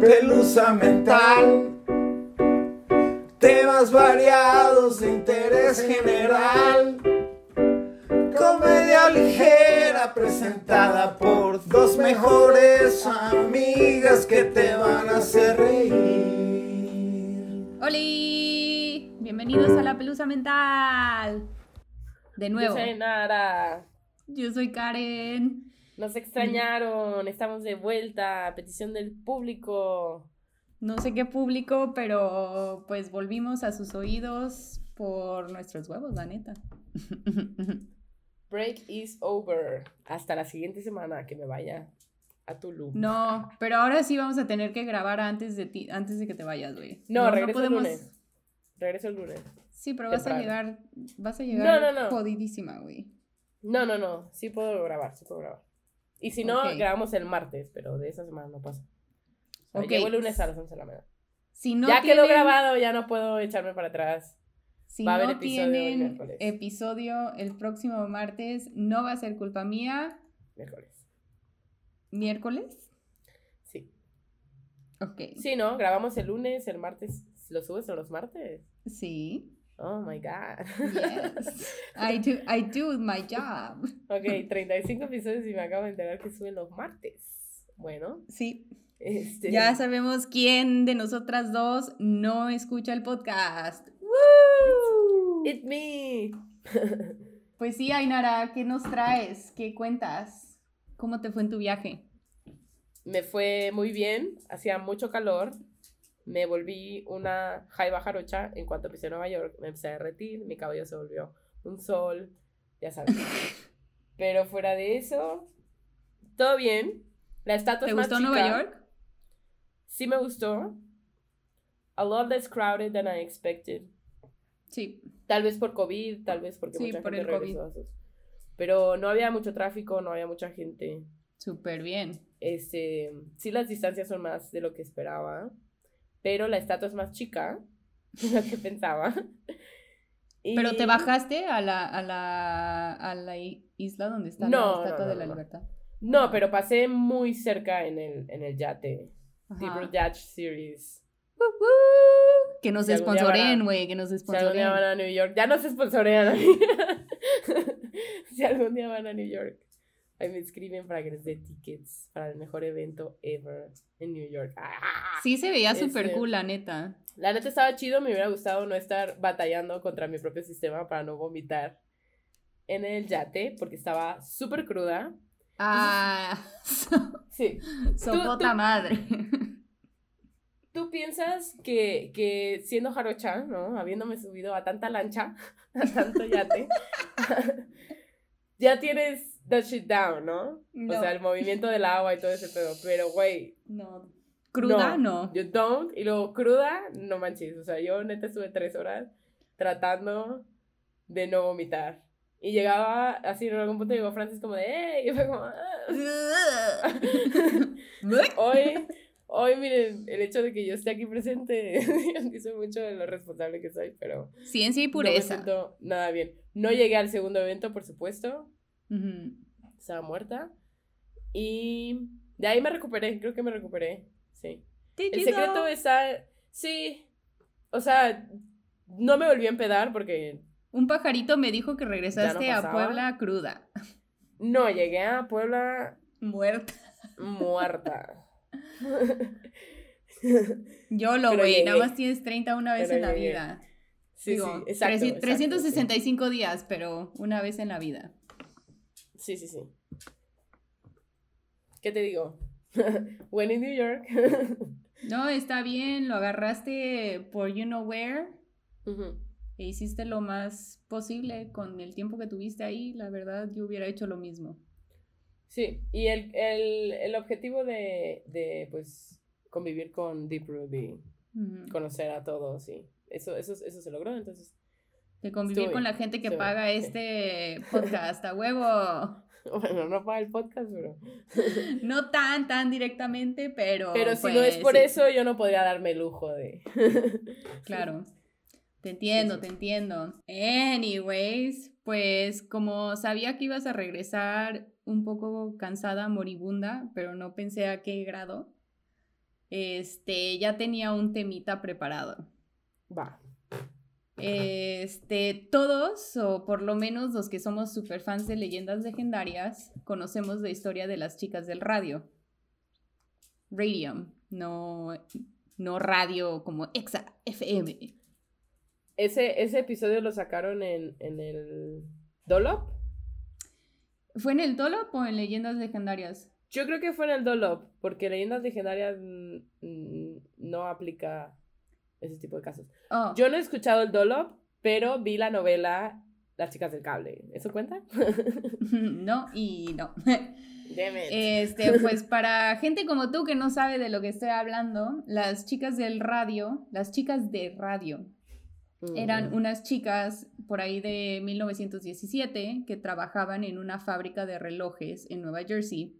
pelusa mental. Temas variados de interés general. Comedia ligera presentada por dos mejores amigas que te van a hacer reír. ¡Holi! Bienvenidos a la pelusa mental. De nuevo. Yo soy Nara. Yo soy Karen. Nos extrañaron, estamos de vuelta a petición del público. No sé qué público, pero pues volvimos a sus oídos por nuestros huevos, la neta. Break is over. Hasta la siguiente semana que me vaya a Tulum. No, pero ahora sí vamos a tener que grabar antes de ti, antes de que te vayas, güey. No, regreso el lunes. Regreso el lunes. Sí, pero vas a llegar, vas a llegar jodidísima, güey. No, no, no. Sí puedo grabar, sí puedo grabar. Y si no, grabamos el martes, pero de esa semana no pasa. O Llego el lunes a las 11 de la mañana. Si no ya quedó grabado, ya no puedo echarme para atrás. Si va a haber no episodio tienen episodio el próximo martes, no va a ser culpa mía. Miércoles. ¿Miércoles? Sí. Ok. Sí, ¿no? Grabamos el lunes, el martes. ¿Lo subes a los martes? Sí. Oh my God. Yes. I do, I do my job. Ok, 35 episodios y me acabo de enterar que suben los martes. Bueno. Sí. Este... Ya sabemos quién de nosotras dos no escucha el podcast. ¡Woo! It's me. pues sí, Ainara, ¿qué nos traes? ¿Qué cuentas? ¿Cómo te fue en tu viaje? Me fue muy bien, hacía mucho calor, me volví una jaiba jarocha en cuanto pisé Nueva York, me empecé a derretir, mi cabello se volvió un sol, ya sabes. Pero fuera de eso, todo bien. La estatua ¿Te gustó Nueva York? Sí me gustó. A lot less crowded than I expected. Sí. Tal vez por COVID, tal vez porque mucha gente regresó Pero no había mucho tráfico, no había mucha gente. Súper bien. Este, sí las distancias son más de lo que esperaba pero la estatua es más chica de lo que pensaba. ¿Pero te bajaste a la, a la, a la isla donde está la Estatua de la Libertad? No, pero pasé muy cerca en el, en el yate. Deeper Yacht Series. Que nos sponsoren, güey, que nos sponsoren. Si algún día van a New York, ya nos sponsorean. si algún día van a New York. Ahí me escriben para que les dé tickets para el mejor evento ever en New York. ¡Ah! Sí, se veía súper este, cool, la neta. La neta estaba chido, me hubiera gustado no estar batallando contra mi propio sistema para no vomitar en el yate, porque estaba súper cruda. Ah, sí. Sopota madre. ¿Tú piensas que, que siendo jarocha, ¿no? Habiéndome subido a tanta lancha, a tanto yate, ya tienes that shit down, ¿no? O sea, el movimiento del agua y todo ese pedo. Pero, güey. No. Cruda, no. Yo don't. Y luego, cruda, no manches. O sea, yo neta estuve tres horas tratando de no vomitar. Y llegaba así en algún punto llegó Francis como de ¡Ey! Y fue como ah". Hoy, hoy miren, el hecho de que yo esté aquí presente dice mucho de lo responsable que soy, pero ciencia y pureza. No me siento nada bien. No llegué al segundo evento, por supuesto. Estaba muerta. Y de ahí me recuperé, creo que me recuperé. Sí. El secreto está. Sí. O sea, no me volví a empedar porque. Un pajarito me dijo que regresaste a Puebla cruda. No, llegué a Puebla. Muerta. Muerta. Yo lo, güey. Nada más tienes 30 una vez en la vida. Sí, sí, exacto. 365 días, pero una vez en la vida. Sí, sí, sí. ¿Qué te digo? When in New York. no, está bien, lo agarraste por you know where. E hiciste lo más posible con el tiempo que tuviste ahí. La verdad, yo hubiera hecho lo mismo. Sí, y el, el, el objetivo de, de, pues, convivir con Deep Ruby, conocer a todos, sí. Eso, eso, eso se logró, entonces de convivir con la gente que paga este podcast, a huevo. Bueno, no paga el podcast, pero. No tan, tan directamente, pero. Pero si no es pues, por eso, yo no podría darme el lujo de. Claro. Te entiendo, te entiendo. Anyways, pues como sabía que ibas a regresar un poco cansada, moribunda, pero no pensé a qué grado. este, ya tenía un temita preparado. Va. Este, todos, o por lo menos los que somos super fans de leyendas legendarias, conocemos la historia de las chicas del radio. Radium, no, no radio como Exa FM. ¿Ese, ese episodio lo sacaron en, en el Dolop? ¿Fue en el Dolop o en Leyendas Legendarias? Yo creo que fue en el Dolop, porque Leyendas Legendarias no aplica ese tipo de casos. Oh. Yo no he escuchado el Dolop, pero vi la novela Las chicas del cable. ¿Eso cuenta? no y no. Este, pues para gente como tú que no sabe de lo que estoy hablando, las chicas del radio, las chicas de radio, eran unas chicas por ahí de 1917 que trabajaban en una fábrica de relojes en Nueva Jersey,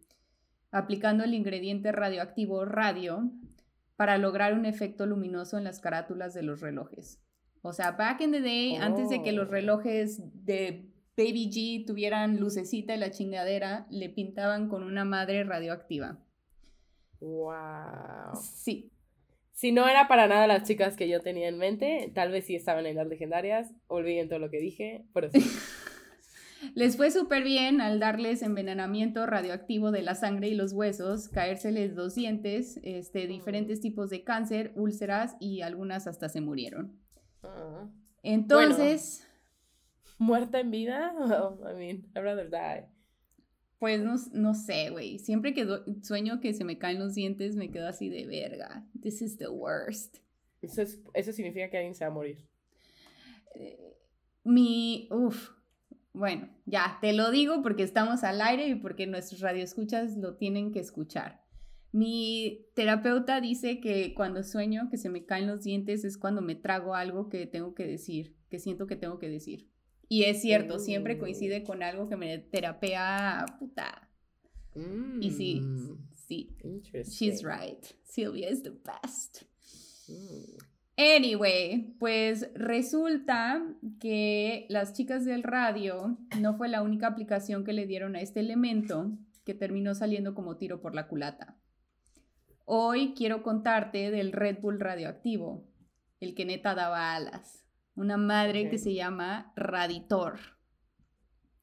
aplicando el ingrediente radioactivo radio para lograr un efecto luminoso en las carátulas de los relojes. O sea, back in the day, antes de que los oh. relojes de Baby G tuvieran lucecita y la chingadera, le pintaban con una madre radioactiva. Wow. Sí. Si no era para nada las chicas que yo tenía en mente, tal vez sí estaban en las legendarias. Olviden todo lo que dije, pero sí. Les fue súper bien al darles envenenamiento radioactivo de la sangre y los huesos, caérseles dos dientes, este, diferentes tipos de cáncer, úlceras y algunas hasta se murieron. Ah. Entonces... ¿Muerta en vida? I mean, I'd rather die. Pues no, no sé, güey. Siempre que sueño que se me caen los dientes, me quedo así de verga. This is the worst. Eso, eso significa que alguien se va a morir. Eh, mi. Uf, bueno, ya, te lo digo porque estamos al aire y porque nuestros radioescuchas lo tienen que escuchar. Mi terapeuta dice que cuando sueño que se me caen los dientes es cuando me trago algo que tengo que decir, que siento que tengo que decir. Y es cierto, siempre coincide mm. con algo que me terapea puta. Y sí, mm. sí. She's right. Sylvia is the best. Mm. Anyway, pues resulta que las chicas del radio no fue la única aplicación que le dieron a este elemento que terminó saliendo como tiro por la culata. Hoy quiero contarte del Red Bull radioactivo, el que neta daba alas. Una madre que se llama Raditor.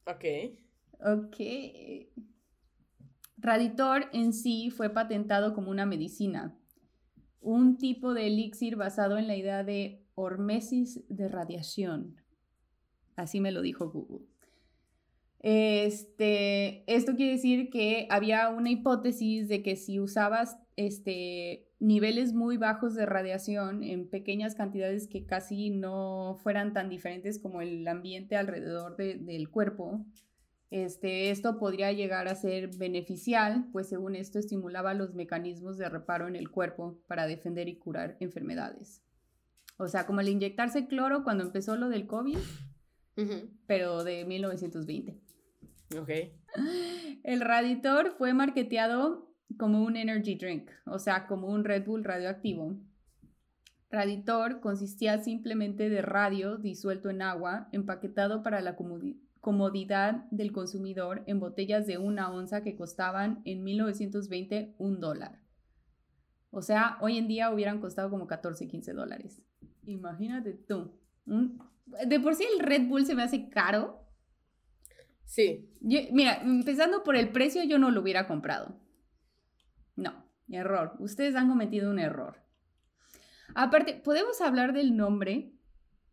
Ok. Ok. Raditor en sí fue patentado como una medicina un tipo de elixir basado en la idea de hormesis de radiación. Así me lo dijo Google. Este, esto quiere decir que había una hipótesis de que si usabas este, niveles muy bajos de radiación en pequeñas cantidades que casi no fueran tan diferentes como el ambiente alrededor del cuerpo, este, esto podría llegar a ser beneficial, pues según esto estimulaba los mecanismos de reparo en el cuerpo para defender y curar enfermedades. O sea, como el inyectarse cloro cuando empezó lo del COVID, pero de 1920. Ok. El Raditor fue marketeado como un energy drink, o sea, como un Red Bull radioactivo. Raditor consistía simplemente de radio disuelto en agua, empaquetado para la comodidad del consumidor en botellas de una onza que costaban en 1920 un dólar. O sea, hoy en día hubieran costado como 14, 15 dólares. Imagínate tú. de por sí el Red Bull se me hace caro. Sí. mira, empezando por el precio, yo no lo hubiera comprado. No, error. Ustedes han cometido un error. Aparte, ¿podemos hablar del nombre?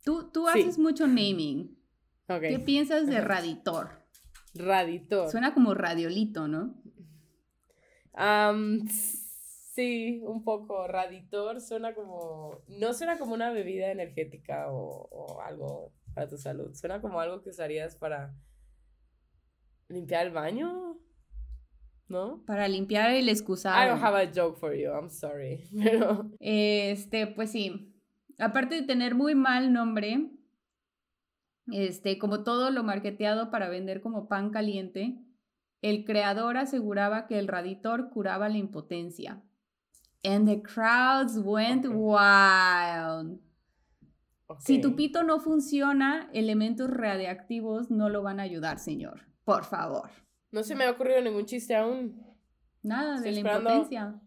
Tú, tú haces mucho naming. ¿Qué piensas de Raditor? Raditor. Suena como radiolito, ¿no? sí, un poco. Raditor suena como. No suena como una bebida energética o, algo para tu salud. Suena como algo que usarías para limpiar el baño. ¿No? Para limpiar el excusado. I don't have a joke for you, I'm sorry. Este, pues sí. Aparte de tener muy mal nombre, este, como todo lo marketeado para vender como pan caliente, el creador aseguraba que el raditor curaba la impotencia. And the crowds went wild. Si tu pito no funciona, elementos radiactivos no lo van a ayudar, señor. Por favor. No se me ha ocurrido ningún chiste aún. Nada de la impotencia.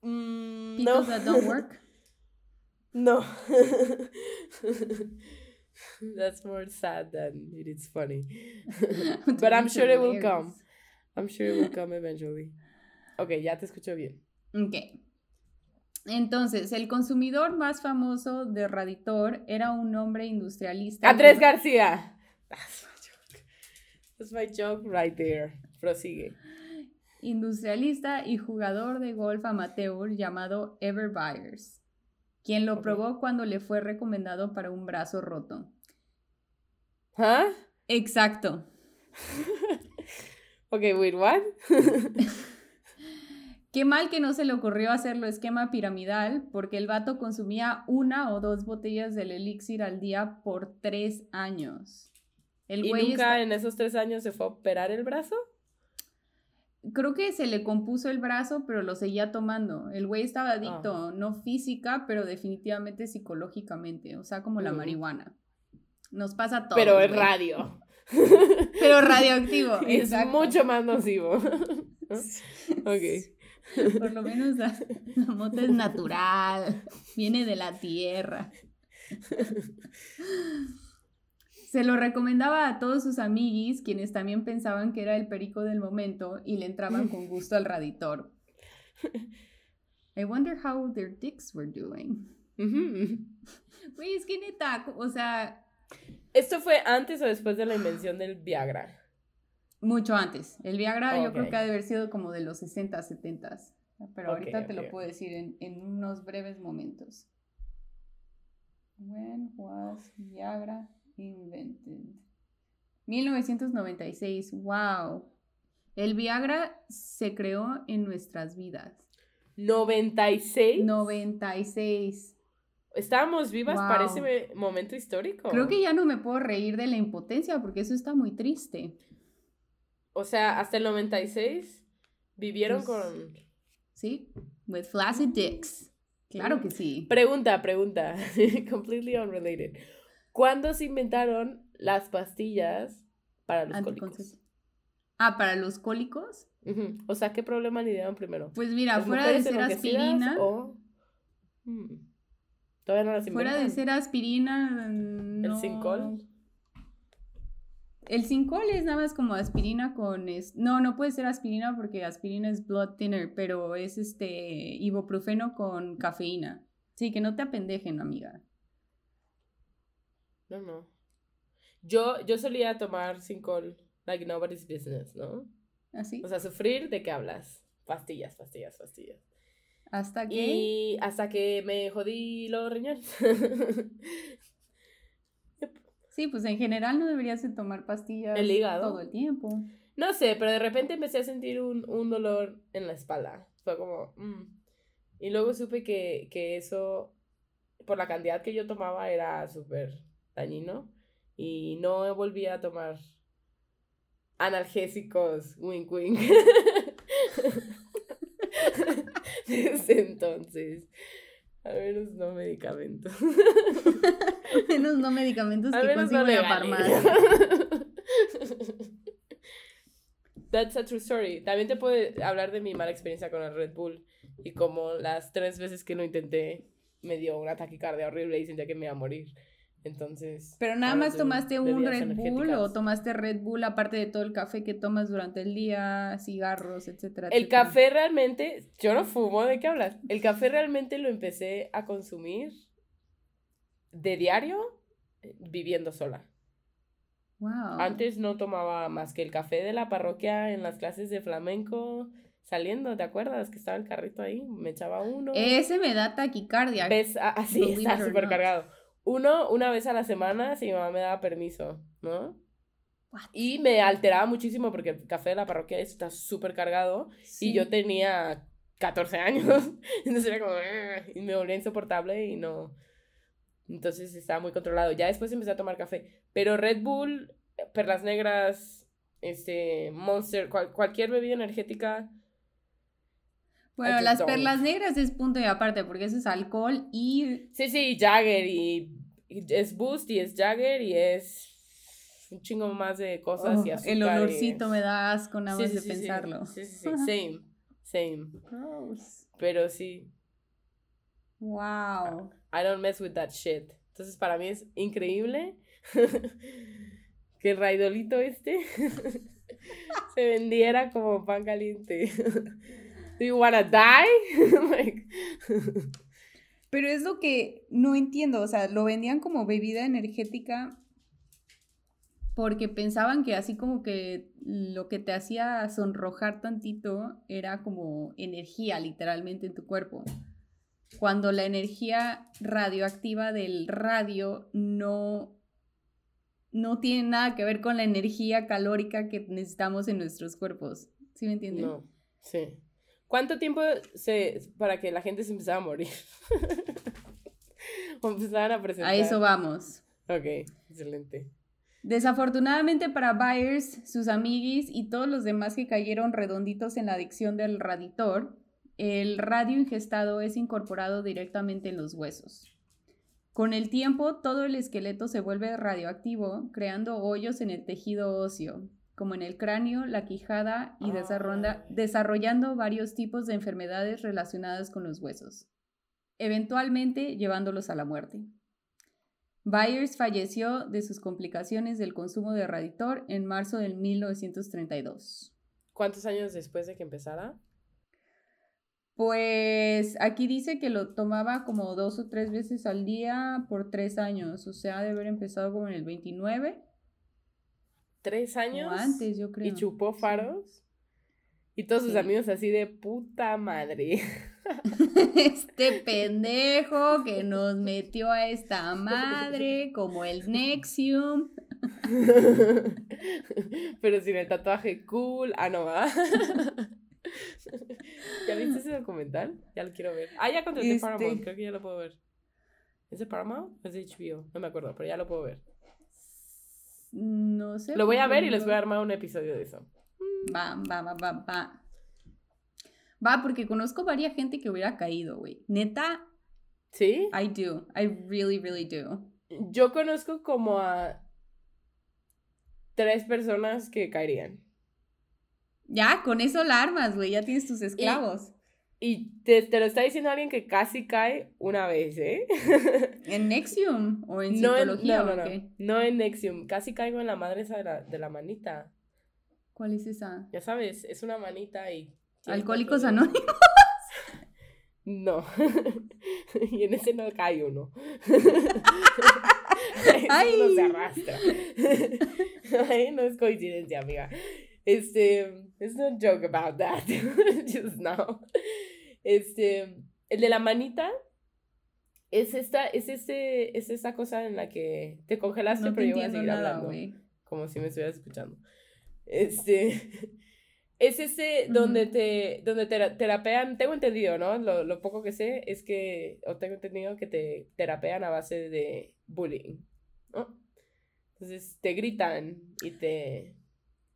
Mm, no. that don't work. No. That's more sad than it is funny. But I'm sure it will come. I'm sure it will come eventually. Ok, ya te escucho bien. Ok. Entonces, el consumidor más famoso de Raditor era un hombre industrialista. Andrés García. That's my joke. That's my joke right there. Prosigue. industrialista y jugador de golf amateur llamado Ever Byers, quien lo probó cuando le fue recomendado para un brazo roto. ¿Ah? Exacto. Ok, wait, what? Qué mal que no se le ocurrió hacerlo esquema piramidal, porque el vato consumía una o dos botellas del elixir al día por tres años. El ¿Y güey nunca está- en esos tres años se fue a operar el brazo? Creo que se le compuso el brazo, pero lo seguía tomando. El güey estaba adicto, no física, pero definitivamente psicológicamente, o sea, como la Mm. marihuana. Nos pasa a todos. Pero es radio. Pero radioactivo. Y es mucho más nocivo. ok. Por lo menos la, la mota es natural, viene de la tierra. Se lo recomendaba a todos sus amiguis, quienes también pensaban que era el perico del momento y le entraban con gusto al raditor. I wonder how their dicks were doing. Güey, es que neta, o sea, ¿Esto fue antes o después de la invención del Viagra? mucho antes. El Viagra yo creo que ha de haber sido como de los 60, 70. Pero ahorita te lo puedo decir en, en unos breves momentos. When was Viagra invented? 1996. Wow. El Viagra se creó en nuestras vidas. 96. 96. Estábamos vivas Wow. para ese me- momento histórico. Creo que ya no me puedo reír de la impotencia porque eso está muy triste. O sea, hasta el 96 vivieron Pues- con... ¿Sí? With flaccid dicks. Claro que sí. Pregunta, pregunta. Completely unrelated. ¿Cuándo se inventaron las pastillas para los cólicos? Ah, para los cólicos. O sea, ¿qué problema lidiaron primero? Pues mira, ¿Las fuera de ser aspirina, o...? Hmm. Todavía no las fuera de ser aspirina, no. ¿El Sincol? El Sincol es nada más como aspirina con es- no, no puede ser aspirina porque aspirina es blood thinner, pero es este ibuprofeno con cafeína. Sí, que no te apendejen, amiga. No, no. Yo, yo solía tomar Sincol like nobody's business, ¿no? Así. O sea, sufrir de qué hablas. Pastillas, pastillas, pastillas. Hasta que Y hasta que me jodí los riñones. Sí, pues en general no deberías de tomar pastillas El hígado. todo el tiempo. no sé, pero de repente empecé a sentir un, un dolor en la espalda. Fue como... mm. Y luego supe que, que eso, por la cantidad que yo tomaba, era súper dañino. Y no volví a tomar analgésicos, wink wink. Desde entonces. A menos no medicamentos. Menos no medicamentos A que menos no la farmacia. That's a true story. También te puedo hablar de mi mala experiencia con el Red Bull y como las tres veces que lo intenté me dio una taquicardia horrible y sentía que me iba a morir. Entonces. Pero nada más tomaste un Red Bull o tomaste Red Bull aparte de todo el café que tomas durante el día, cigarros, etcétera. El etcétera? café realmente, yo no fumo, ¿de qué hablas? El café realmente lo empecé a consumir de diario eh, viviendo sola. Wow. Antes no tomaba más que el café de la parroquia en las clases de flamenco, saliendo, ¿te acuerdas? Que estaba el carrito ahí, me echaba uno. Ese me da taquicardia. Ves, ah, así Believe está it or súper cargado. Uno, una vez a la semana, si mi mamá me daba permiso, ¿no? What? Y me alteraba muchísimo porque el café de la parroquia está súper cargado Sí. y yo tenía 14 años. Entonces era como, y me volvía insoportable y no. Entonces estaba muy controlado. Ya después empecé a tomar café. Pero Red Bull, Perlas Negras, este, Monster, cual- cualquier bebida energética. Bueno, las don't. perlas negras es punto y aparte porque eso es alcohol y Sí, sí, Jagger y, y es Boost y es Jagger y es un chingo más de cosas y oh, azúcar. el y- olorcito me da asco nada más sí, de sí, sí. pensarlo. Sí, sí, sí, same. Same. Gross. Pero sí, Wow. I don't mess with that shit. Entonces para mí es increíble que el raidolito este se vendiera como pan caliente. Do you wanna die? Like, Pero es lo que no entiendo, o sea, lo vendían como bebida energética porque pensaban que así como que lo que te hacía sonrojar tantito era como energía literalmente en tu cuerpo. Cuando la energía radioactiva del radio no no tiene nada que ver con la energía calórica que necesitamos en nuestros cuerpos. ¿Sí me entienden? no, sí. ¿Cuánto tiempo se, para que la gente se empezara a morir? o empezaran a presentar. A eso vamos. Ok, excelente. Desafortunadamente para Byers, sus amiguis y todos los demás que cayeron redonditos en la adicción del raditor, el radio ingestado es incorporado directamente en los huesos. Con el tiempo, todo el esqueleto se vuelve radioactivo, creando hoyos en el tejido óseo, como en el cráneo, la quijada y desarrollando varios tipos de enfermedades relacionadas con los huesos, eventualmente llevándolos a la muerte. Byers falleció de sus complicaciones del consumo de Raditor en marzo del 1932. ¿Cuántos años después de que empezara? Pues aquí dice que lo tomaba como dos o tres veces al día por tres años, o sea, de haber empezado como en el 29 ¿Tres años? o antes, yo creo. Y chupó Sí. faros. Y todos sus Sí. amigos así de puta madre. Este pendejo que nos metió a esta madre, como el Nexium. Pero sin el tatuaje cool. Ah, no, va. ¿Ya viste ese documental? Ya lo quiero ver. Ah, ya contraté Este- Paramount. Creo que ya lo puedo ver. ¿Es de Paramount? Es de HBO. No me acuerdo, pero ya lo puedo ver. No sé. Lo voy a ver y les voy a armar un episodio de eso. Va, va, va, va, va. Va, porque conozco varias gente que hubiera caído, güey. Neta, ¿Sí? I do. I really, really do. Yo conozco como a tres personas que caerían. Ya, con eso la armas, güey. Ya tienes tus esclavos. Y te, te lo está diciendo alguien que casi cae una vez, ¿eh? ¿En Nexium o en No en, Cientología no, no, o no. qué? No en Nexium. Casi caigo en la madre esa de la, de la manita. ¿Cuál es esa? Ya sabes, es una manita y... Alcohólicos. Anónimos. No. y en ese no cae uno. Eso Ay. no se arrastra. Ay, no es coincidencia, amiga. Este, it's no joke about that. Just now. Este, el de la manita es esta, es este, es esta cosa en la que te congelaste, No te pero yo voy a seguir nada, hablando güey. como si me estuvieras escuchando. Este es ese donde Ujú. te donde te terapean, tengo entendido, ¿no? Lo, lo poco que sé es que o tengo entendido que te terapean a base de bullying, ¿no? Entonces te gritan y te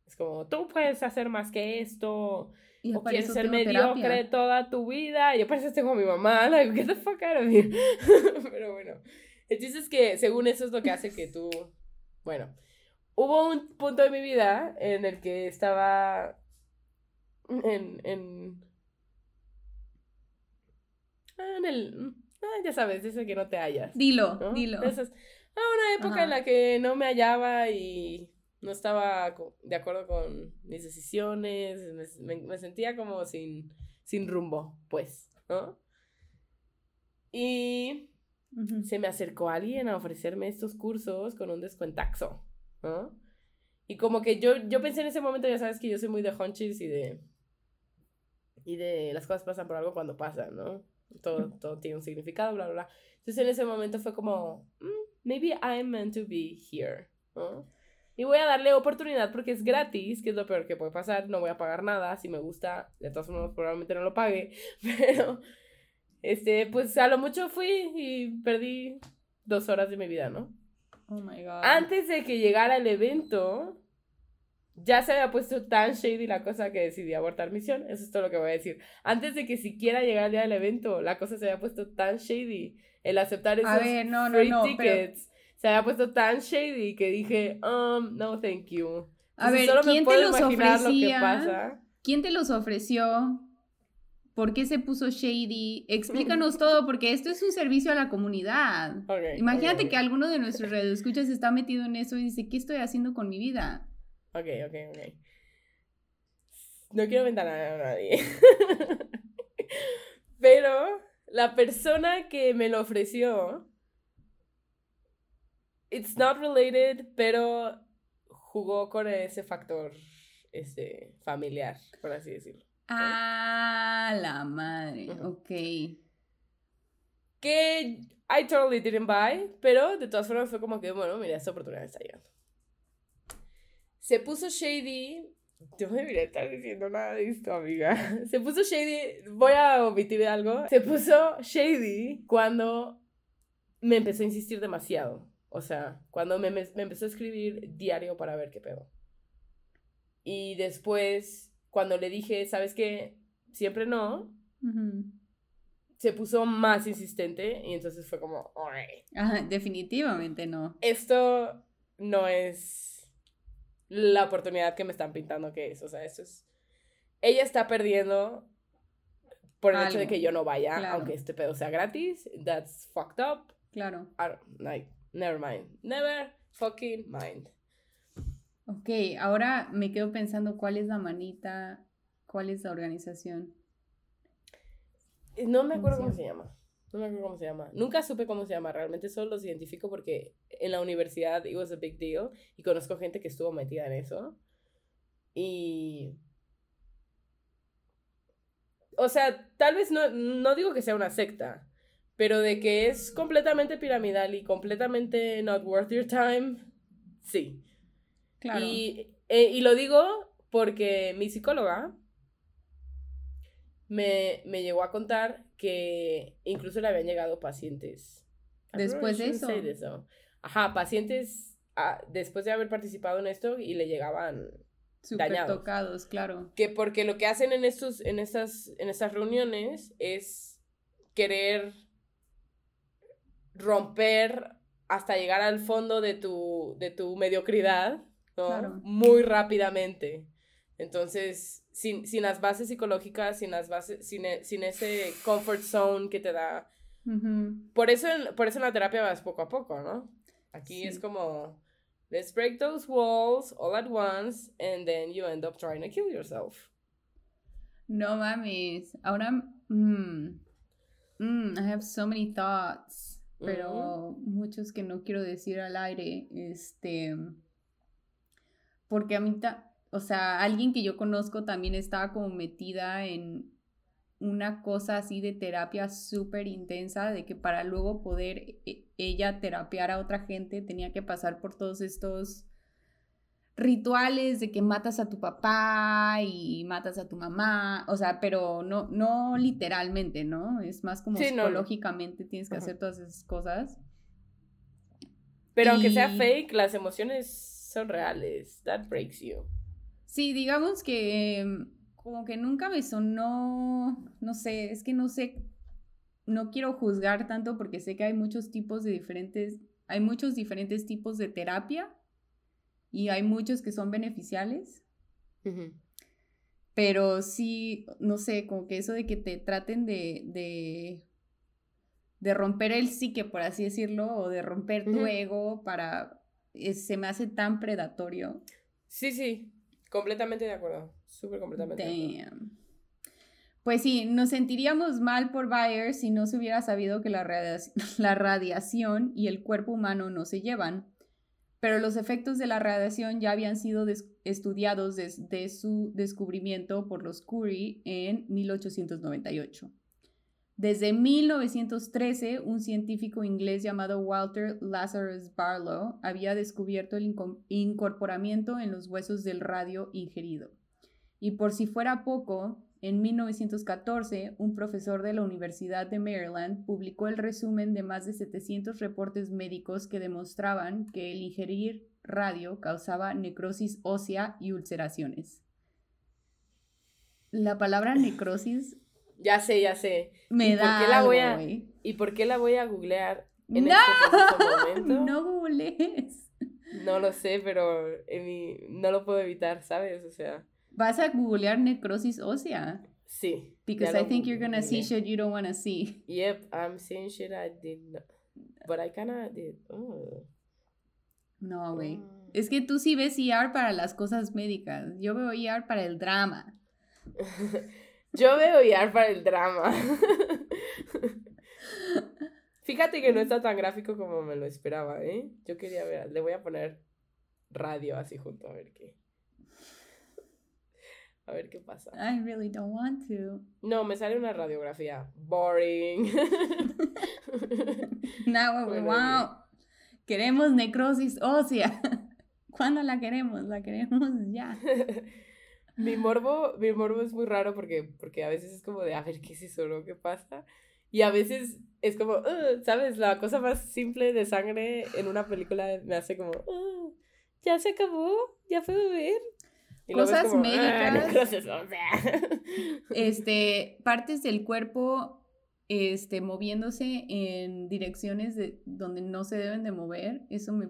es como tú puedes hacer más que esto Y o quieres eso ser mediocre terapia. toda tu vida. Y yo parece tengo a mi mamá, like, get the fuck out of here. Pero bueno, el chiste es que según eso es lo que hace que tú, bueno, hubo un punto de mi vida en el que estaba en, en, ah, en el, ah, ya sabes, eso que no te hallas. Dilo, ¿no? dilo. Esas- ah, una época Ajá. en la que no me hallaba y no estaba de acuerdo con mis decisiones, me, me- me sentía como sin, sin rumbo, pues, ¿no? Y se me acercó alguien a ofrecerme estos cursos con un descuentaxo, ¿no? Y como que yo, yo pensé en ese momento, ya sabes que yo soy muy de hunches y de... Y de las cosas pasan por algo cuando pasan, ¿no? Todo, todo tiene un significado, bla, bla, bla. Entonces en ese momento fue como, "Mm, maybe I'm meant to be here, ¿no? Y voy a darle oportunidad porque es gratis, que es lo peor que puede pasar, no voy a pagar nada, si me gusta, de todas formas probablemente no lo pague, pero, este, pues a lo mucho fui y perdí dos horas de mi vida, ¿no? Oh my god. Antes de que llegara el evento, ya se había puesto tan shady la cosa que decidí abortar misión. Eso es todo lo que voy a decir. Antes de que siquiera llegara el día del evento, la cosa se había puesto tan shady. El aceptar esos A ver, no, no, free no, pero- tickets se había puesto tan shady que dije, um, no, thank you. A Entonces, ver, solo me ¿quién te puedo los imaginar lo que ofrecía? pasa. ¿Quién te los ofreció? ¿Por qué se puso shady? Explícanos todo, porque esto es un servicio a la comunidad. Ok, Imagínate ok, que alguno de nuestros radioescuchas está metido en eso y dice, ¿qué estoy haciendo con mi vida? Ok, ok, ok. No quiero ventanar a nadie. Pero la persona que me lo ofreció, it's not related, pero jugó con ese factor este, familiar, por así decirlo. Ah, la madre. Ok. Que I totally didn't buy, pero de todas formas fue como que, bueno, mira, esta oportunidad está llegando. Se puso shady. Yo no debería estar diciendo nada de esto, amiga. Se puso shady. Voy a omitir algo. Se puso shady cuando me empezó a insistir demasiado. O sea, cuando me, me- me empezó a escribir diario para ver qué pedo. Y después, cuando le dije, ¿sabes qué? Siempre no. Ujú. Se puso más insistente y entonces fue como, "Alright, Ajá, definitivamente no. esto no es la oportunidad que me están pintando que es. O sea, esto es. Ella está perdiendo por el hecho de Algo, que yo no vaya, claro. aunque este pedo sea gratis. That's fucked up. Claro. I don't- like, never mind. Never fucking mind. Ok, ahora me quedo pensando cuál es la manita, cuál es la organización. No me ¿Cómo acuerdo cómo se llama. No me acuerdo cómo se llama. Nunca supe cómo se llama. Realmente solo los identifico porque en la universidad it was a big deal y conozco gente que estuvo metida en eso. Y. O sea, tal vez no, no digo que sea una secta, pero de que es completamente piramidal y completamente not worth your time, sí. Claro. Y, eh, y lo digo porque mi psicóloga me, me llegó a contar que incluso le habían llegado pacientes. I Después de eso. Ajá, pacientes ah, después de haber participado en esto y le llegaban dañados. tocados, claro. que porque lo que hacen en estos en estas en estas reuniones es querer romper hasta llegar al fondo de tu de tu mediocridad ¿no? Claro. muy rápidamente entonces sin, sin las bases psicológicas sin las bases sin, e- sin ese comfort zone que te da por eso en, por eso en la terapia vas poco a poco no aquí Sí. es como let's break those walls all at once and then you end up trying to kill yourself No mames. Ahora, mm, mm, I have so many thoughts, pero muchos que no quiero decir al aire. Este, porque a mí, o sea, alguien que yo conozco también estaba como metida en una cosa así de terapia súper intensa, de que para luego poder e- ella terapiar a otra gente tenía que pasar por todos estos rituales de que matas a tu papá y matas a tu mamá, o sea, pero no, no literalmente, ¿no? Es más como Sí, no, no. psicológicamente tienes que Ajá. hacer todas esas cosas. Pero aunque sea fake, las emociones son reales. That breaks you. Sí, digamos que em, como que nunca me sonó, no sé, es que no sé, no quiero juzgar tanto porque sé que hay muchos tipos de diferentes, hay muchos diferentes tipos de terapia y hay muchos que son beneficiales. Pero sí, no sé, como que eso de que te traten de, de, de romper el psique, por así decirlo, o de romper tu ego para... es- se me hace tan predatorio. Sí, sí. Completamente de acuerdo. Súper completamente de acuerdo. Pues sí, nos sentiríamos mal por Bayer si no se hubiera sabido que la radiación y el cuerpo humano no se llevan. Pero los efectos de la radiación ya habían sido estudiados desde su descubrimiento por los Curie en 1898. Desde 1913, un científico inglés llamado Walter Lazarus Barlow había descubierto el inco- incorporamiento en los huesos del radio ingerido. Y por si fuera poco, en 1914, un profesor de la Universidad de Maryland publicó el resumen de más de 700 reportes médicos que demostraban que el ingerir radio causaba necrosis ósea y ulceraciones. La palabra necrosis Ya sé, ya sé. me ¿Y por da qué la voy a-. ¿Y por qué la voy a googlear en ¡No! este momento? No googlees. No lo sé, pero en mi- no lo puedo evitar, ¿sabes? O sea, Vas a googlear necrosis ósea. Sí. Because I think you're gonna see shit you don't wanna see. Yep, I'm seeing shit I did not. But I kinda did. Oh. No, güey. Mm. Es que tú sí ves ER para las cosas médicas. Yo veo ER para el drama. Yo veo IAR para el drama. Fíjate que no está tan gráfico como me lo esperaba, ¿eh? Yo quería ver, le voy a poner radio así junto a ver qué. A ver qué pasa. I really don't want to. No, me sale una radiografía. Boring. No, Bueno, wow. Queremos necrosis ósea. ¿Cuándo la queremos? La queremos ya. mi morbo, mi morbo es muy raro porque, porque a veces es como de, a ver, ¿qué es eso, no? ¿Qué pasa? Y a veces es como, "Ugh", ¿sabes? La cosa más simple de sangre en una película me hace como, "Ugh, ya se acabó, ya puedo ver. Y Cosas como, "Ah, médicas. necrosis ósea". Este, partes del cuerpo este, moviéndose en direcciones de, donde no se deben de mover, eso me...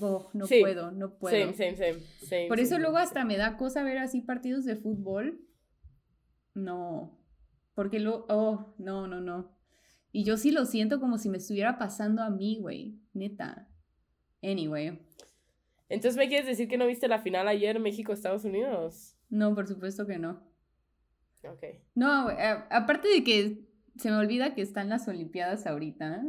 oh, no Sí. puedo, no puedo. Same, same, same, same, Por eso luego hasta me da cosa ver así partidos de fútbol. No. Porque luego, oh, no, no, no. Y yo sí lo siento como si me estuviera pasando a mí, güey. Neta. Anyway. Entonces, ¿me quieres decir que no viste la final ayer México-Estados Unidos? No, por supuesto que no. Ok. No, a- aparte de que se me olvida que están las Olimpiadas ahorita.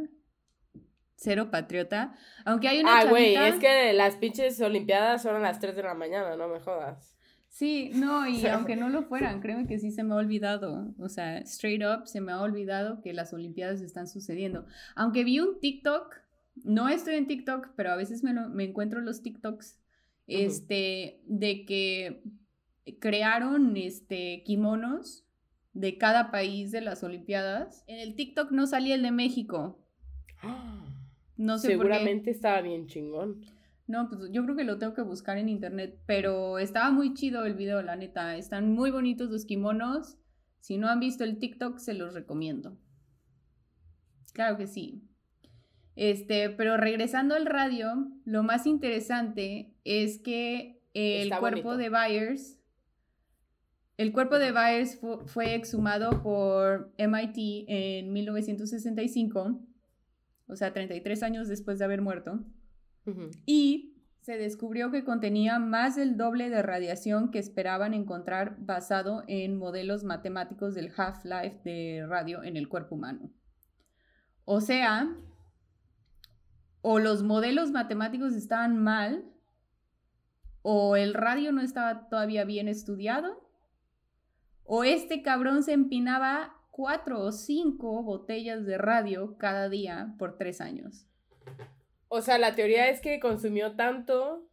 Cero patriota. Aunque hay una Ah, güey, chavita- es que las pinches olimpiadas son a las 3 de la mañana, no me jodas. Sí, no, y aunque no lo fueran, créeme que sí se me ha olvidado. O sea, straight up se me ha olvidado que las Olimpiadas están sucediendo. Aunque vi un TikTok, no estoy en TikTok, pero a veces me, lo- me encuentro los TikToks, este, de que crearon este, kimonos de cada país de las Olimpiadas. En el TikTok no salía el de México. No sé por qué. Seguramente estaba bien chingón. No, pues yo creo que lo tengo que buscar en internet, pero estaba muy chido el video, la neta. Están muy bonitos los kimonos. Si no han visto el TikTok, se los recomiendo. Claro que sí. Este, pero regresando al radio, lo más interesante es que el Está cuerpo bonito. de Byers, el cuerpo de Byers fu- fue exhumado por MIT en 1965, o sea, 33 años después de haber muerto y se descubrió que contenía más del doble de radiación que esperaban encontrar basado en modelos matemáticos del half-life de radio en el cuerpo humano. O sea, o los modelos matemáticos estaban mal, o el radio no estaba todavía bien estudiado, o este cabrón se empinaba cuatro o cinco botellas de radio cada día por tres años. O sea, la teoría es que consumió tanto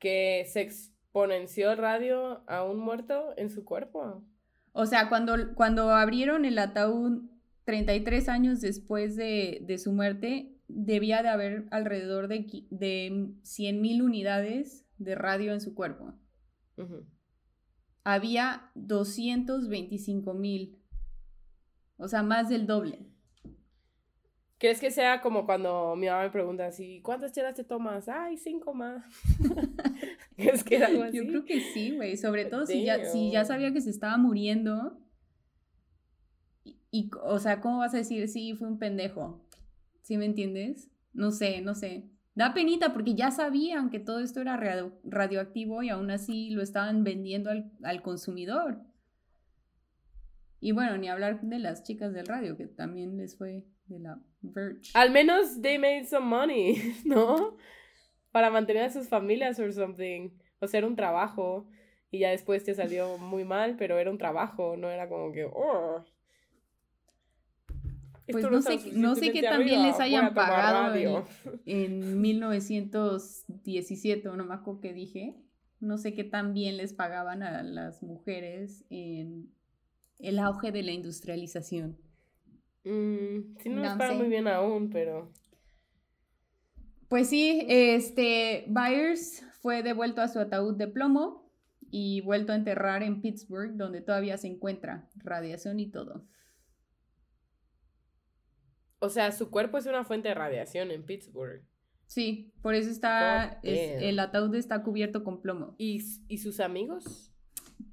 que se exponenció el radio a un muerto en su cuerpo. O sea, cuando, cuando abrieron el ataúd 33 años después de, de su muerte, debía de haber alrededor de, de 100 mil unidades de radio en su cuerpo. Ujú. Había 225 mil. O sea, más del doble. ¿Crees que sea como cuando mi mamá me pregunta así, ¿cuántas chelas te tomas? Ay, cinco más. ¿Crees que era algo así? Yo creo que sí, güey. Sobre todo si ya, si ya sabía que se estaba muriendo. Y, y, o sea, ¿cómo vas a decir, sí, fue un pendejo? ¿Sí me entiendes? No sé, no sé. Da penita porque ya sabían que todo esto era radio- radioactivo y aún así lo estaban vendiendo al, al consumidor. Y bueno, ni hablar de las chicas del radio, que también les fue de la Verge. Al menos they made some money, ¿no? Para mantener a sus familias or something. O sea, era un trabajo. Y ya después te salió muy mal, pero era un trabajo, no era como que. "Oh, Pues esto no sé, no sé qué también les hayan pagado radio". en 1917, o no me acuerdo qué dije. No sé qué tan bien les pagaban a las mujeres en el auge de la industrialización. Mm, sí, no les pagan muy bien aún, pero. Pues sí, este Byers fue devuelto a su ataúd de plomo y vuelto a enterrar en Pittsburgh, donde todavía se encuentra radiación y todo. O sea, su cuerpo es una fuente de radiación en Pittsburgh. Sí, por eso está es- el ataúd está cubierto con plomo. ¿Y, y sus amigos?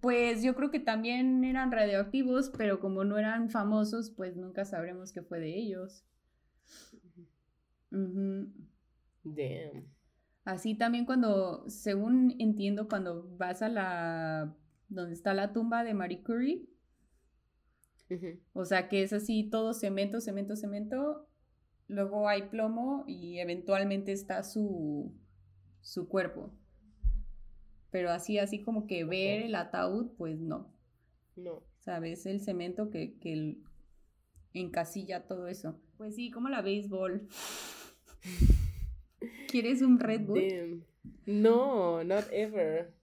Pues yo creo que también eran radioactivos, pero como no eran famosos, pues nunca sabremos qué fue de ellos. Damn. Así también cuando, según entiendo, cuando vas a la, donde está la tumba de Marie Curie, O sea que es así todo cemento, cemento, cemento, luego hay plomo y eventualmente está su, su cuerpo. Pero así, así como que ver el ataúd, pues no. No. ¿Sabes? El cemento que, que el- encasilla todo eso. Pues sí, como la béisbol. ¿Quieres un Red Bull? Damn. No, not ever.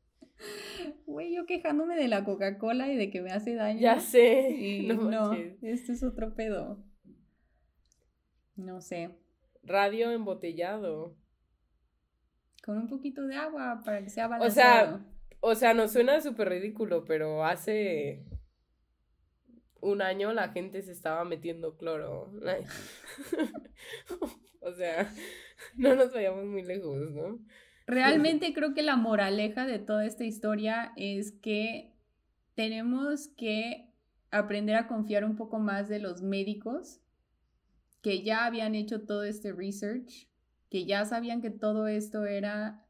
Güey, yo quejándome de la Coca-Cola y de que me hace daño. Ya sé. Y no, no, esto es otro pedo. No sé. Radio embotellado. Con un poquito de agua para que sea O balanceado. sea, o sea, nos suena súper ridículo, pero hace un año la gente se estaba metiendo cloro. o sea, no nos vayamos muy lejos, ¿no? Realmente creo que la moraleja de toda esta historia es que tenemos que aprender a confiar un poco más de los médicos que ya habían hecho todo este research, que ya sabían que todo esto era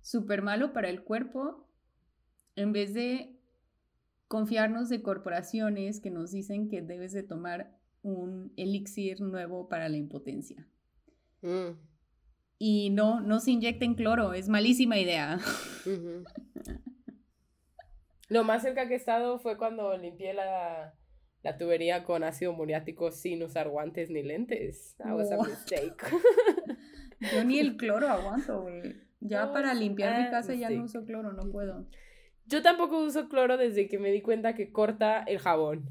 súper malo para el cuerpo, en vez de confiarnos de corporaciones que nos dicen que debes de tomar un elixir nuevo para la impotencia. Mm, Y no, no se inyecten cloro, es malísima idea. Lo más cerca que he estado fue cuando limpié la, la tubería con ácido muriático sin usar guantes ni lentes. That was a mistake. Yo ni el cloro aguanto, güey. Ya No, para limpiar mi casa ya no uso cloro, no puedo. Yo tampoco uso cloro desde que me di cuenta que corta el jabón.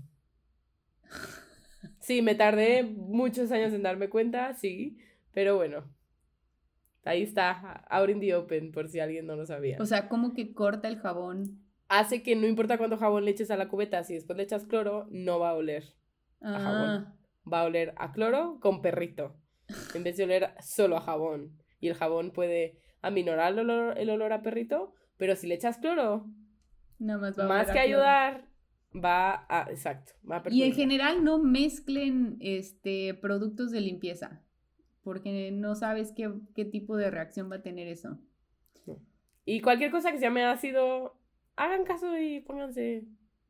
Sí, me tardé muchos años en darme cuenta, sí, pero bueno. Ahí está, out in the open, por si alguien no lo sabía. O sea, como que corta el jabón. Hace que no importa cuánto jabón le eches a la cubeta, si después le echas cloro, no va a oler. Ah, jabón. Va a oler a cloro con perrito, en vez de oler solo a jabón. Y el jabón puede aminorar el olor, el olor a perrito, pero si le echas cloro, nada más va a más oler que a ayudar, va a. Exacto, va a Y en general no mezclen este, productos de limpieza, porque no sabes qué, qué tipo de reacción va a tener eso. Y cualquier cosa que se llame ácido, hagan caso y pónganse.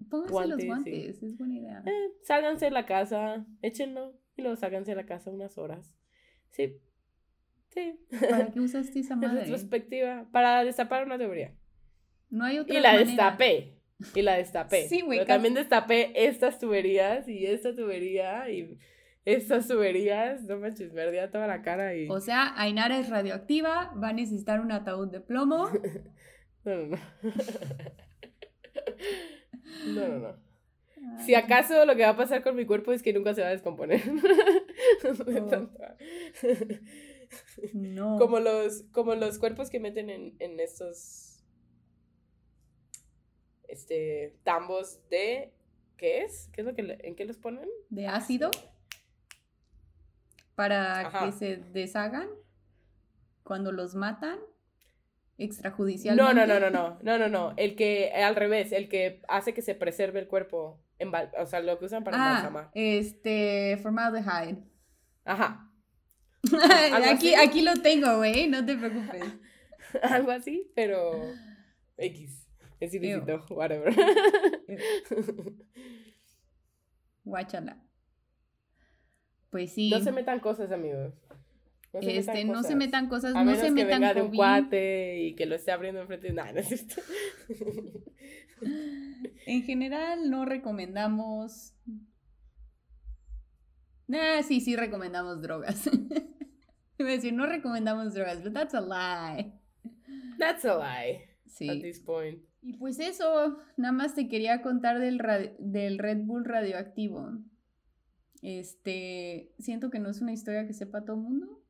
Pónganse Guantes, los sí. guantes, es buena idea. Eh, sálganse de la casa, échenlo y luego ságanse de la casa unas horas. Sí. Sí. ¿Para qué usaste esa En madre? retrospectiva, para destapar una teoría. No hay otra Y la manera. destapé. Y la destapé. Sí, güey, Pero casi- también destapé estas tuberías y esta tubería y estas tuberías. No manches, me ardía toda la cara y. O sea, Ainara es radioactiva, va a necesitar un ataúd de plomo. No, no, no. No, no, no. Si acaso lo que va a pasar con mi cuerpo es que nunca se va a descomponer. De tanto- No. Como los, como los cuerpos que meten en, en estos este tambos de ¿qué es? ¿Qué es lo que en qué los ponen? de ácido para Ajá. que se deshagan cuando los matan No, extrajudicialmente. no, no, no, no, no, no, no, el que al revés, el que hace que se preserve el cuerpo, en o sea, lo que usan para Ah, embalsamar. este, formaldehyde. Ajá, ¿Algo aquí, aquí lo tengo, güey, no te preocupes. algo así, pero X, es ilícito, whatever. Guáchala. Pues sí. No se metan cosas, amigos. No se este, metan no se metan cosas, A no menos se que metan venga de un cuate y que lo esté abriendo enfrente de... Nah, no es cierto. En general no recomendamos. Nah, sí, sí recomendamos drogas. Iba a decir, no recomendamos drogas, but that's a lie. That's a lie at Sí. this point. Y pues eso, nada más te quería contar del, del Red Bull radioactivo. Este, siento que no es una historia que sepa todo el mundo.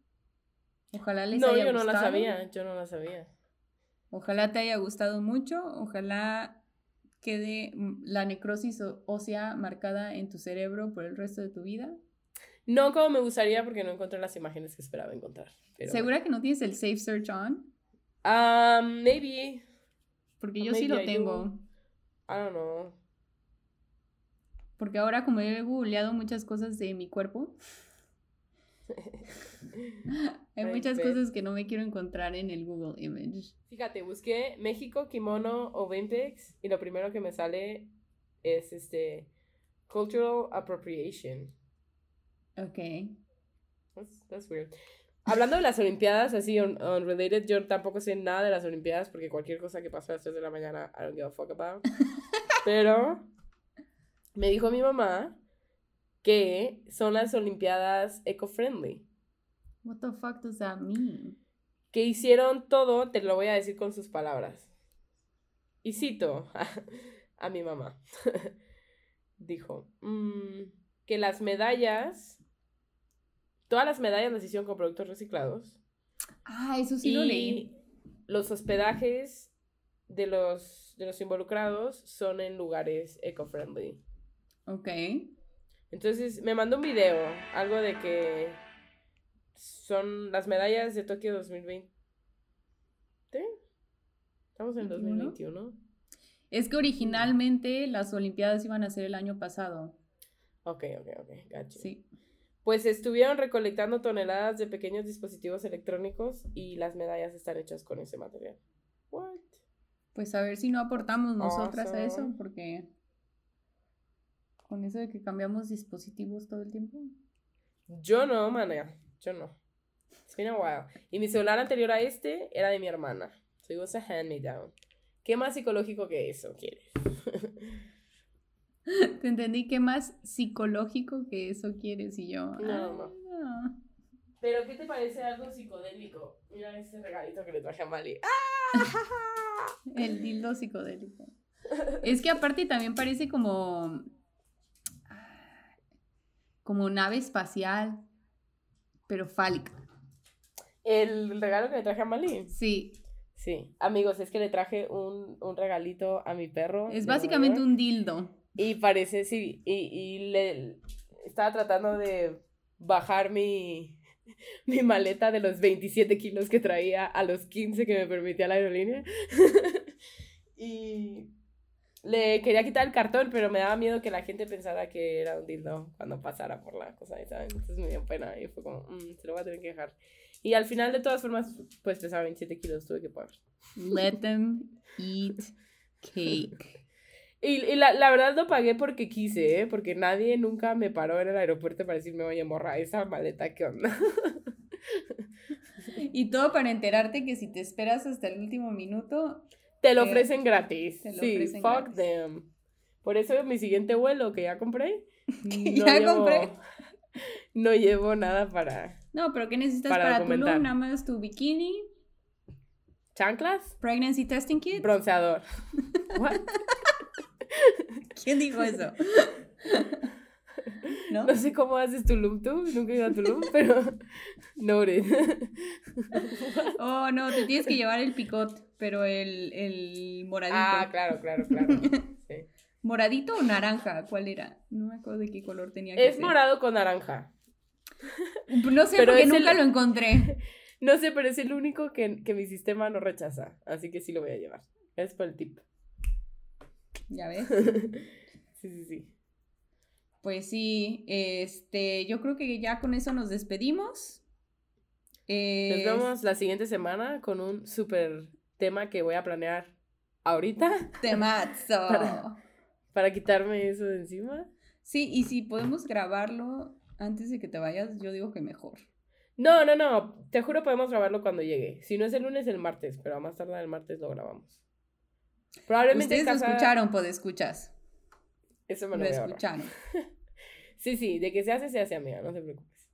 Ojalá les No, haya yo no la gustado. sabía, yo no la sabía. Ojalá te haya gustado mucho. Ojalá quede mm, la necrosis ósea marcada en tu cerebro por el resto de tu vida. No como me gustaría porque no encontré las imágenes que esperaba encontrar. ¿Segura que no tienes el Safe Search on? Um, maybe. Porque Or yo sí lo I tengo. do. I don't know. Porque ahora como he googleado muchas cosas de mi cuerpo, hay Ay, muchas cosas que no me quiero encontrar en el Google Image. Fíjate, busqué México, kimono Olympics y lo primero que me sale es este cultural appropriation. Ok. That's, that's weird. Hablando de las Olimpiadas, así on, unrelated, yo tampoco sé nada de las Olimpiadas porque cualquier cosa que pasó a las 3 de la mañana, I don't give a fuck about. Pero me dijo mi mamá que son las Olimpiadas eco-friendly. What the fuck does that mean? que hicieron todo, te lo voy a decir con sus palabras. Y cito a, a mi mamá. Dijo "Mm, que las medallas, todas las medallas las hicieron con productos reciclados. Ah, eso sí lo leí. los hospedajes de los, de los involucrados son en lugares eco-friendly. Ok. Entonces me mandó un video, algo de que son las medallas de Tokio 2020. Estamos en el 21. 2021. Es que originalmente las Olimpiadas iban a ser el año pasado. Ok, ok, ok, gotcha. Sí. Pues estuvieron recolectando toneladas de pequeños dispositivos electrónicos y las medallas están hechas con ese material. What? Pues a ver si no aportamos nosotras a eso, porque con eso de que cambiamos dispositivos todo el tiempo. Yo no, mana. Yo no. It's been a while. Y mi celular anterior a este era de mi hermana. So it was a hand-me-down. ¿Qué más psicológico que eso quieres? Te entendí que más psicológico que eso quieres y yo. No, no. ah. Pero, ¿qué te parece algo psicodélico? Mira este regalito que le traje a Mali. El dildo psicodélico. Es que aparte también parece como. Como nave espacial, pero fálica. El regalo que le traje a Mali. Sí, Sí, amigos, es que le traje un, un regalito a mi perro. es básicamente un dildo. Y parece, sí, y, y le estaba tratando de bajar mi, mi maleta de los 27 kilos que traía a los 15 que me permitía la aerolínea. y le quería quitar el cartón, pero me daba miedo que la gente pensara que era un dildo cuando pasara por la cosa, ¿saben? Entonces me dio pena y fue como, "Mm, se lo voy a tener que dejar. Y al final, de todas formas, pues pesaba 27 kilos, tuve que pagar. Let them eat cake. Y, y la, la verdad lo pagué porque quise, ¿eh? Porque nadie nunca me paró en el aeropuerto para decirme, oye, morra, esa maleta, ¿qué onda? Y todo para enterarte que si te esperas hasta el último minuto, Te lo Te- ofrecen gratis. te lo sí, ofrecen fuck gratis. them. Por eso mi siguiente vuelo que ya compré, que no ya llevo- compré. No llevo nada para No, pero ¿qué necesitas Para para, documentar. Tulum? Nada más tu bikini, chanclas, pregnancy testing kit. bronceador. What? ¿Quién dijo eso? ¿No? No sé cómo haces Tulum tú, nunca he ido a Tulum, pero noted. Oh, no, te tienes que llevar el picot, pero el, el moradito. ah, claro, claro, claro. Sí. ¿Moradito o naranja? ¿Cuál era? No me acuerdo de qué color tenía que Es ser. morado con naranja. No sé, pero porque el- nunca lo encontré. No sé, pero es el único que, que mi sistema no rechaza. Así que sí lo voy a llevar. Es por el tip. Ya ves. Sí, sí, sí. Pues sí, este, yo creo que ya con eso nos despedimos. Nos vemos la siguiente semana con un súper tema que voy a planear ahorita Temazo. Para- para quitarme eso de encima. Sí, y si podemos grabarlo antes de que te vayas, yo digo que mejor. No, no, no. Te juro podemos grabarlo cuando llegue. Si no es el lunes, el martes. Pero a más tardar el martes lo grabamos. Probablemente en Ustedes lo escucharon, podescuchas. Eso me Lo lo escucharon. Sí, sí, de que se hace, se hace, amiga, no te preocupes.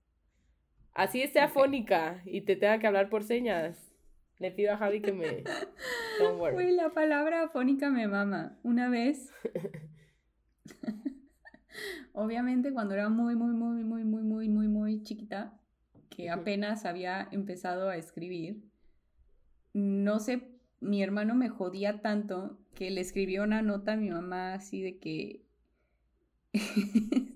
Así esté Ok. afónica y te tenga que hablar por señas. Le pido a Javi que me. Don't worry. Uy, la palabra afónica me mama. Una vez. Obviamente cuando era muy, muy, muy, muy, muy, muy, muy, muy chiquita, que apenas había empezado a escribir, no sé, mi hermano me jodía tanto que le escribió una nota a mi mamá así de que...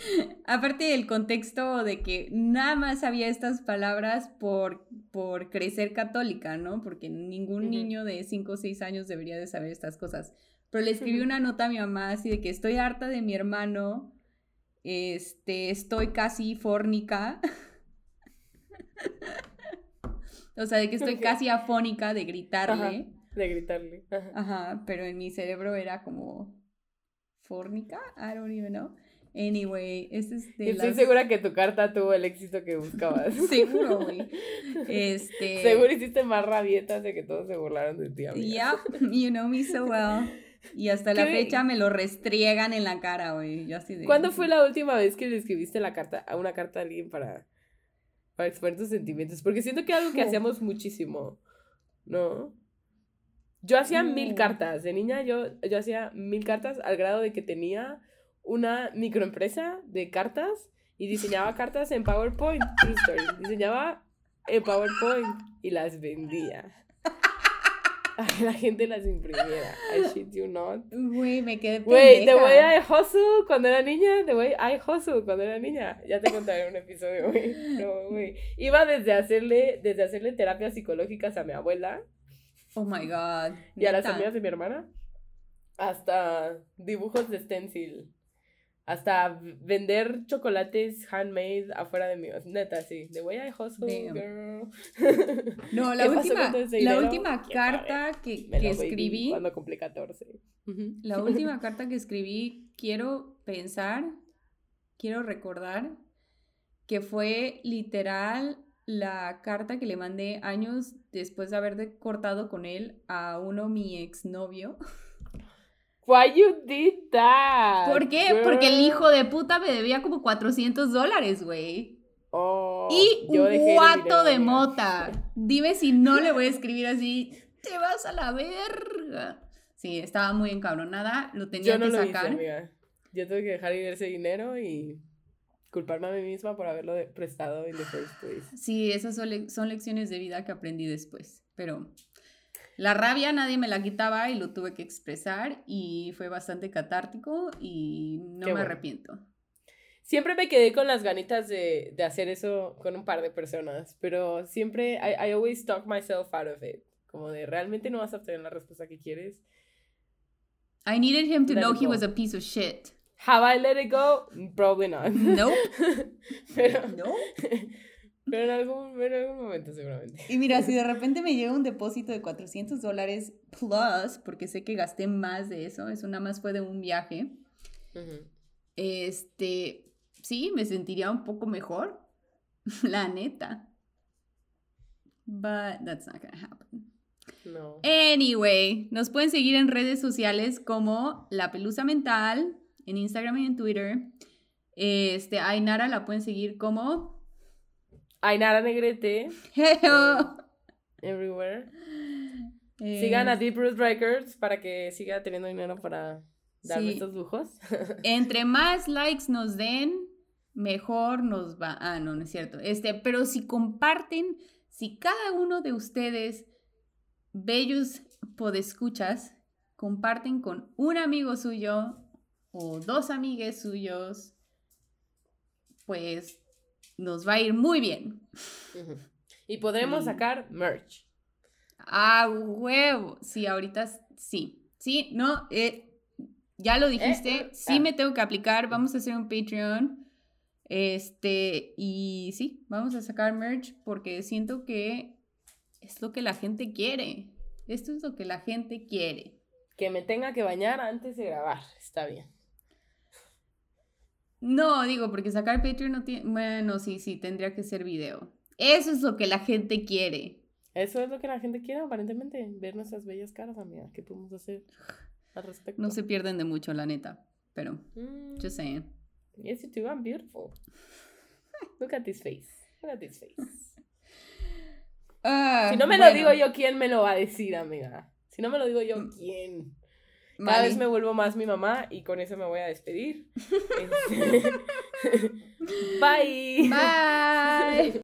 Aparte del contexto de que nada más sabía estas palabras por, por crecer católica, ¿no? Porque ningún niño de 5 o 6 años debería de saber estas cosas. Pero le escribí una nota a mi mamá así de que estoy harta de mi hermano. Este, estoy casi fórnica. o sea, de que estoy casi afónica de gritarle. Ajá. De gritarle. Ajá. Ajá, pero en mi cerebro era como fórnica, I don't even know. Anyway, este es de Estoy las- segura que tu carta tuvo el éxito que buscabas. Seguro, güey. Este. Seguro hiciste más rabietas de que todos se burlaron de ti, amiga. Yep, you know me so well. Y hasta la fecha me lo restriegan en la cara, güey. Yo así de. ¿Cuándo fue la última vez que le escribiste la carta, a una carta a alguien para, para exponer tus sentimientos? Porque siento que es algo que hacíamos muchísimo, ¿no? Yo hacía mil No. cartas. De niña yo, yo hacía mil cartas al grado de que tenía una microempresa de cartas y diseñaba cartas en PowerPoint. True story. Diseñaba en PowerPoint y las vendía. A que la gente las imprimiera. I shit you not. Güey, me quedé. Güey, pendeja. Way I Hustle cuando era niña, The Way I Hustle cuando era niña. Ya te contaré un episodio, güey. No, güey. Iba desde hacerle, desde hacerle terapias psicológicas a mi abuela Oh my god. y a las amigas de mi hermana, hasta dibujos de stencil, hasta vender chocolates handmade afuera de mí. Neta, sí. The Way I Hustle, girl. No, la ¿Qué pasó última, la última carta que, que escribí. cuando cumplí 14. Ujú. La última carta que escribí, quiero pensar, quiero recordar que fue literal la carta que le mandé años después de haber de- cortado con él a uno mi exnovio. Why you did that? ¿Por qué? Porque el hijo de puta me debía como 400 dólares, güey. Oh, Y un guato de mota. Dime si no le voy a escribir así, te vas a la verga. Sí, estaba muy encabronada, lo tenía Yo no que lo hice, sacar. amiga. Yo tuve que dejar ir ese dinero y culparme a mí misma por haberlo prestado in the first place. Sí, esas son, le- son lecciones de vida que aprendí después, pero la rabia nadie me la quitaba y lo tuve que expresar y fue bastante catártico y no Qué me bueno. arrepiento. Siempre me quedé con las ganitas de, de hacer eso con un par de personas, pero siempre, I, I always talk myself out of it. Como de, realmente no vas a obtener la respuesta que quieres. I needed him to Let know he was a piece of shit. Have I let it go? Probably not. Nope. pero, No. pero en algún, en algún momento seguramente. Y mira, si de repente me llega un depósito de 400 dólares plus, porque sé que gasté más de eso, eso nada más fue de un viaje, este, sí, me sentiría un poco mejor, la neta. But that's not gonna happen. No. Anyway, nos pueden seguir en redes sociales como La Pelusa Mental, en Instagram y en Twitter. Este, a Ainara la pueden seguir como... Ainara Negrete, Hello. everywhere. Sigan a Eh, Deep Root Records para que siga teniendo dinero para darme Sí. estos lujos. Entre más likes nos den, mejor nos va. Ah, no, no es cierto. Este, pero si comparten, si cada uno de ustedes, bellos podescuchas, comparten con un amigo suyo o dos amigues suyos, pues nos va a ir muy bien. Y podremos sacar merch. ¡Ah, huevo! Sí, ahorita sí. Sí, no, eh, ya lo dijiste. eh, sí ah. me tengo que aplicar. Vamos a hacer un Patreon. Este, y sí, vamos a sacar merch porque siento que es lo que la gente quiere. Esto es lo que la gente quiere. Que me tenga que bañar antes de grabar. Está bien. No, digo, porque sacar Patreon no tiene. Bueno, sí, sí, tendría que ser video. Eso es lo que la gente quiere. Eso es lo que la gente quiere, aparentemente. Ver nuestras bellas caras, amiga. ¿Qué podemos hacer al respecto? No se pierden de mucho, la neta. Pero, Mm, just saying. Yes, you do. I'm beautiful. Look at this face. Look at this face. Ah, Si no me lo digo yo, ¿quién me lo va a decir, amiga? Si no me lo digo yo, Mm. ¿quién? Cada vez me vuelvo más mi mamá y con eso me voy a despedir. Este, Bye. Bye.